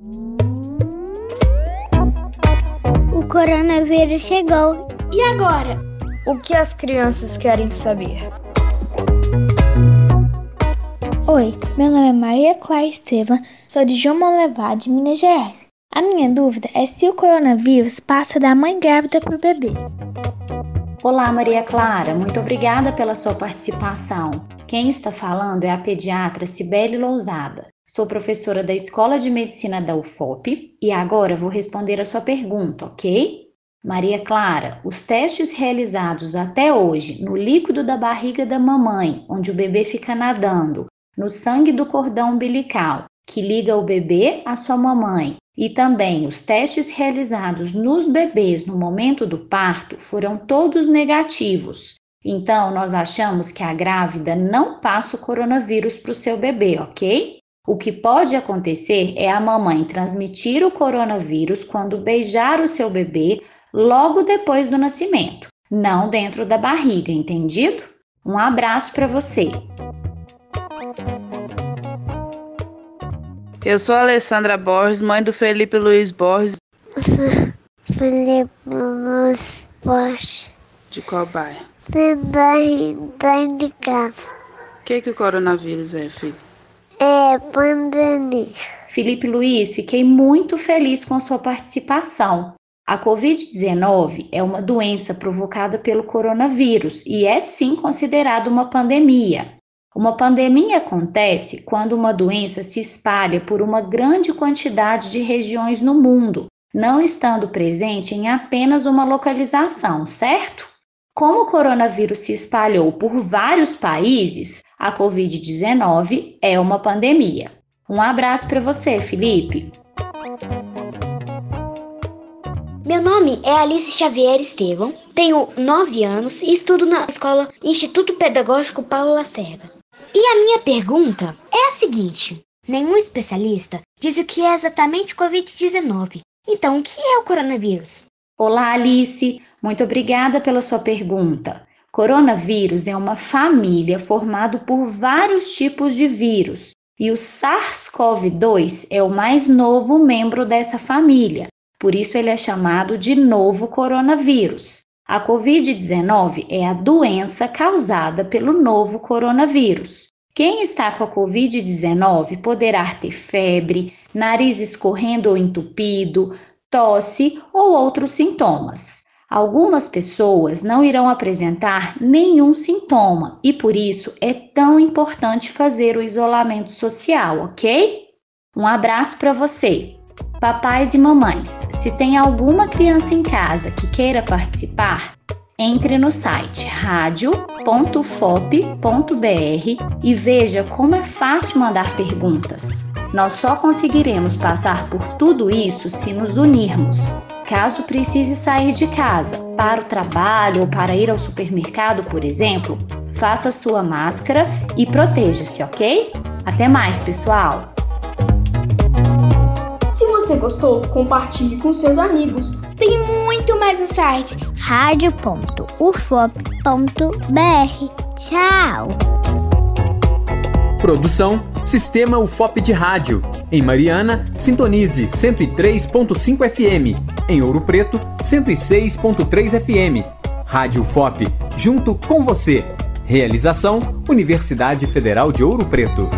O coronavírus chegou. E agora? O que as crianças querem saber? Oi, meu nome é Maria Clara Estevam, sou de João Monlevade, Minas Gerais. A minha dúvida é se o coronavírus passa da mãe grávida para o bebê. Olá, Maria Clara, muito obrigada pela sua participação. Quem está falando é a pediatra Cibele Lousada. Sou professora da Escola de Medicina da UFOP e agora vou responder a sua pergunta, ok? Maria Clara, os testes realizados até hoje no líquido da barriga da mamãe, onde o bebê fica nadando, no sangue do cordão umbilical, que liga o bebê à sua mamãe, e também os testes realizados nos bebês no momento do parto foram todos negativos. Então, nós achamos que a grávida não passa o coronavírus para o seu bebê, ok? O que pode acontecer é a mamãe transmitir o coronavírus quando beijar o seu bebê logo depois do nascimento, não dentro da barriga, entendido? Um abraço para você. Eu sou a Alessandra Borges, mãe do Felipe Luiz Borges. Felipe Luiz Borges. De qual bairro? Tá de casa. O que, que o coronavírus é, filho? É pandemia. Felipe Luiz, fiquei muito feliz com a sua participação. A Covid-19 é uma doença provocada pelo coronavírus e é sim considerada uma pandemia. Uma pandemia acontece quando uma doença se espalha por uma grande quantidade de regiões no mundo, não estando presente em apenas uma localização, certo? Como o coronavírus se espalhou por vários países, a Covid-19 é uma pandemia. Um abraço para você, Felipe. Meu nome é Alice Xavier Estevão, tenho 9 anos e estudo na escola Instituto Pedagógico Paulo Lacerda. E a minha pergunta é a seguinte: nenhum especialista diz o que é exatamente Covid-19. Então, o que é o coronavírus? Olá, Alice. Muito obrigada pela sua pergunta. Coronavírus é uma família formada por vários tipos de vírus e o SARS-CoV-2 é o mais novo membro dessa família. Por isso ele é chamado de novo coronavírus. A Covid-19 é a doença causada pelo novo coronavírus. Quem está com a Covid-19 poderá ter febre, nariz escorrendo ou entupido, tosse ou outros sintomas. Algumas pessoas não irão apresentar nenhum sintoma e por isso é tão importante fazer o isolamento social, ok? Um abraço para você! Papais e mamães, se tem alguma criança em casa que queira participar, entre no site radio.fop.br e veja como é fácil mandar perguntas. Nós só conseguiremos passar por tudo isso se nos unirmos. Caso precise sair de casa, para o trabalho ou para ir ao supermercado, por exemplo, faça sua máscara e proteja-se, ok? Até mais, pessoal! você gostou, compartilhe com seus amigos. Tem muito mais no site radio.ufop.br. Tchau! Produção Sistema UFOP de Rádio. Em Mariana, sintonize 103.5 FM. Em Ouro Preto, 106.3 FM. Rádio UFOP, junto com você. Realização Universidade Federal de Ouro Preto.